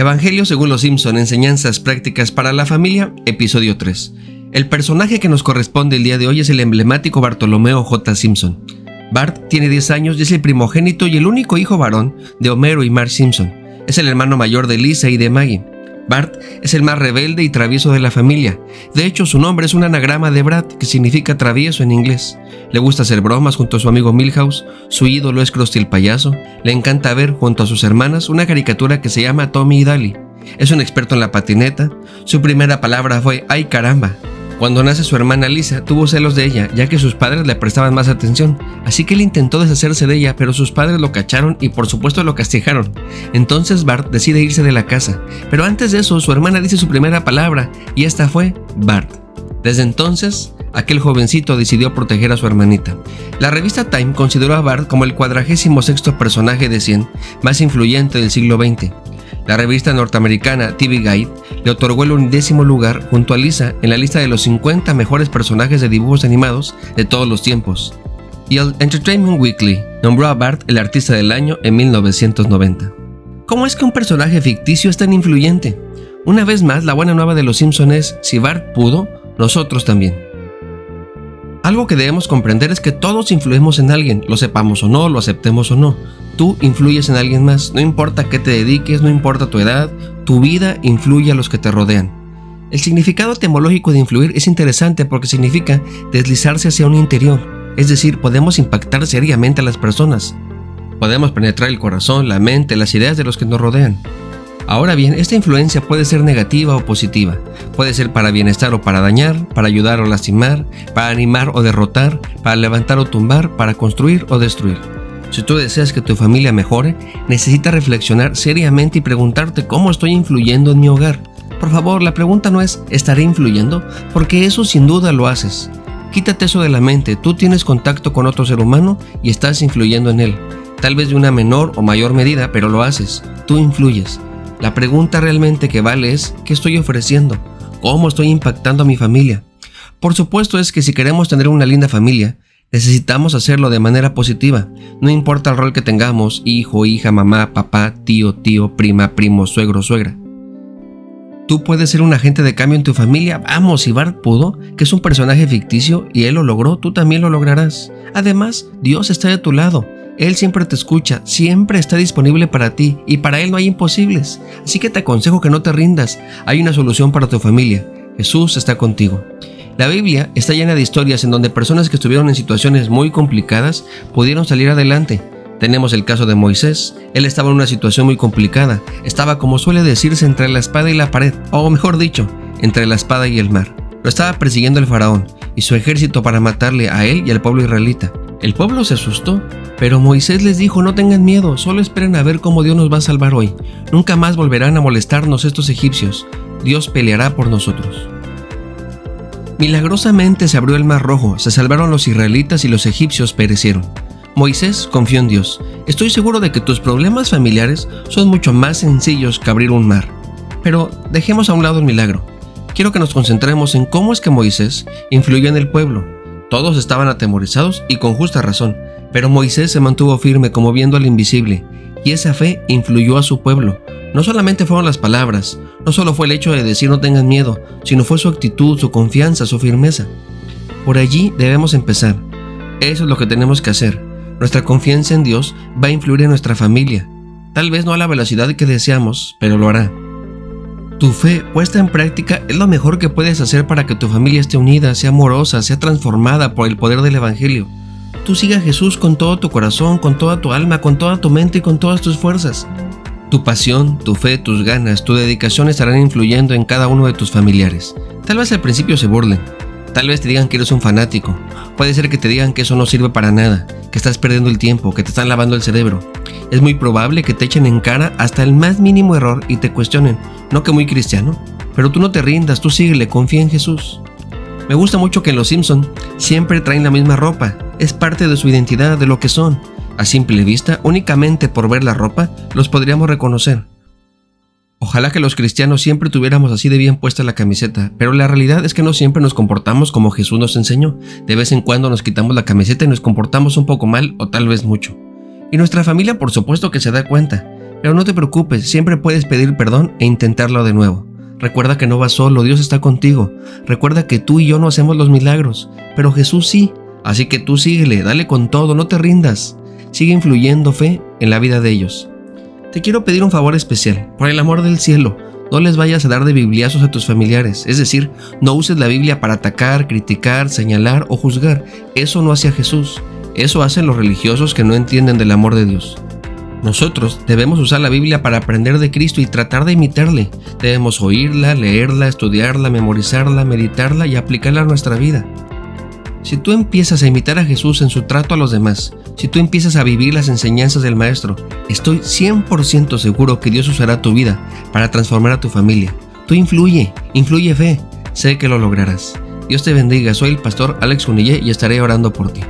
Evangelio según los Simpson, enseñanzas prácticas para la familia, episodio 3. El personaje que nos corresponde el día de hoy es el emblemático Bartolomeo J. Simpson. Bart tiene 10 años y es el primogénito y el único hijo varón de Homero y Marge Simpson. Es el hermano mayor de Lisa y de Maggie. Bart es el más rebelde y travieso de la familia. De hecho, su nombre es un anagrama de Brad, que significa travieso en inglés. Le gusta hacer bromas junto a su amigo Milhouse, su ídolo es Krusty el payaso, le encanta ver junto a sus hermanas una caricatura que se llama Tommy y Dali. Es un experto en la patineta, su primera palabra fue ¡ay caramba! Cuando nace su hermana Lisa, tuvo celos de ella, ya que sus padres le prestaban más atención, así que él intentó deshacerse de ella, pero sus padres lo cacharon y por supuesto lo castigaron. Entonces Bart decide irse de la casa, pero antes de eso su hermana dice su primera palabra, y esta fue Bart. Desde entonces, aquel jovencito decidió proteger a su hermanita. La revista Time consideró a Bart como el cuadragésimo sexto personaje de 100 más influyente del siglo XX. La revista norteamericana TV Guide le otorgó el undécimo lugar junto a Lisa en la lista de los 50 mejores personajes de dibujos animados de todos los tiempos. Y el Entertainment Weekly nombró a Bart el artista del año en 1990. ¿Cómo es que un personaje ficticio es tan influyente? Una vez más, la buena nueva de los Simpsons es, si Bart pudo, nosotros también. Algo que debemos comprender es que todos influimos en alguien, lo sepamos o no, lo aceptemos o no. Tú influyes en alguien más, no importa qué te dediques, no importa tu edad, tu vida influye a los que te rodean. El significado etimológico de influir es interesante porque significa deslizarse hacia un interior, es decir, podemos impactar seriamente a las personas. Podemos penetrar el corazón, la mente, las ideas de los que nos rodean. Ahora bien, esta influencia puede ser negativa o positiva. Puede ser para bienestar o para dañar, para ayudar o lastimar, para animar o derrotar, para levantar o tumbar, para construir o destruir. Si tú deseas que tu familia mejore, necesitas reflexionar seriamente y preguntarte cómo estoy influyendo en mi hogar. Por favor, la pregunta no es ¿estaré influyendo? Porque eso sin duda lo haces. Quítate eso de la mente, tú tienes contacto con otro ser humano y estás influyendo en él. Tal vez de una menor o mayor medida, pero lo haces. Tú influyes. La pregunta realmente que vale es, ¿qué estoy ofreciendo? ¿Cómo estoy impactando a mi familia? Por supuesto es que si queremos tener una linda familia, necesitamos hacerlo de manera positiva. No importa el rol que tengamos, hijo, hija, mamá, papá, tío, tío, prima, primo, suegro, suegra. Tú puedes ser un agente de cambio en tu familia. Vamos, si Bart pudo, que es un personaje ficticio y él lo logró, tú también lo lograrás. Además, Dios está de tu lado. Él siempre te escucha, siempre está disponible para ti y para Él no hay imposibles. Así que te aconsejo que no te rindas, hay una solución para tu familia. Jesús está contigo. La Biblia está llena de historias en donde personas que estuvieron en situaciones muy complicadas pudieron salir adelante. Tenemos el caso de Moisés. Él estaba en una situación muy complicada. Estaba, como suele decirse, entre la espada y la pared, o mejor dicho, entre la espada y el mar. Lo estaba persiguiendo el faraón y su ejército para matarle a él y al pueblo israelita. El pueblo se asustó, pero Moisés les dijo, no tengan miedo, solo esperen a ver cómo Dios nos va a salvar hoy. Nunca más volverán a molestarnos estos egipcios. Dios peleará por nosotros. Milagrosamente se abrió el mar rojo, se salvaron los israelitas y los egipcios perecieron. Moisés confió en Dios. Estoy seguro de que tus problemas familiares son mucho más sencillos que abrir un mar. Pero dejemos a un lado el milagro. Quiero que nos concentremos en cómo es que Moisés influyó en el pueblo, todos estaban atemorizados y con justa razón, pero Moisés se mantuvo firme como viendo al invisible, y esa fe influyó a su pueblo. No solamente fueron las palabras, no solo fue el hecho de decir no tengan miedo, sino fue su actitud, su confianza, su firmeza. Por allí debemos empezar. Eso es lo que tenemos que hacer. Nuestra confianza en Dios va a influir en nuestra familia. Tal vez no a la velocidad que deseamos, pero lo hará. Tu fe puesta en práctica es lo mejor que puedes hacer para que tu familia esté unida, sea amorosa, sea transformada por el poder del Evangelio. Tú siga a Jesús con todo tu corazón, con toda tu alma, con toda tu mente y con todas tus fuerzas. Tu pasión, tu fe, tus ganas, tu dedicación estarán influyendo en cada uno de tus familiares. Tal vez al principio se burlen, tal vez te digan que eres un fanático, puede ser que te digan que eso no sirve para nada, que estás perdiendo el tiempo, que te están lavando el cerebro. Es muy probable que te echen en cara hasta el más mínimo error y te cuestionen, no que muy cristiano, pero tú no te rindas, tú síguele, confía en Jesús. Me gusta mucho que en Los Simpson siempre traen la misma ropa, es parte de su identidad, de lo que son. A simple vista, únicamente por ver la ropa, los podríamos reconocer. Ojalá que los cristianos siempre tuviéramos así de bien puesta la camiseta, pero la realidad es que no siempre nos comportamos como Jesús nos enseñó. De vez en cuando nos quitamos la camiseta y nos comportamos un poco mal o tal vez mucho. Y nuestra familia por supuesto que se da cuenta, pero no te preocupes, siempre puedes pedir perdón e intentarlo de nuevo. Recuerda que no vas solo, Dios está contigo. Recuerda que tú y yo no hacemos los milagros, pero Jesús sí. Así que tú síguele, dale con todo, no te rindas. Sigue influyendo fe en la vida de ellos. Te quiero pedir un favor especial, por el amor del cielo, no les vayas a dar de bibliazos a tus familiares, es decir, no uses la Biblia para atacar, criticar, señalar o juzgar. Eso no hace a Jesús, eso hacen los religiosos que no entienden del amor de Dios. Nosotros debemos usar la Biblia para aprender de Cristo y tratar de imitarle. Debemos oírla, leerla, estudiarla, memorizarla, meditarla y aplicarla a nuestra vida. Si tú empiezas a imitar a Jesús en su trato a los demás, si tú empiezas a vivir las enseñanzas del Maestro, estoy 100% seguro que Dios usará tu vida para transformar a tu familia. Tú influye, influye fe, sé que lo lograrás. Dios te bendiga, soy el pastor Alex Unille y estaré orando por ti.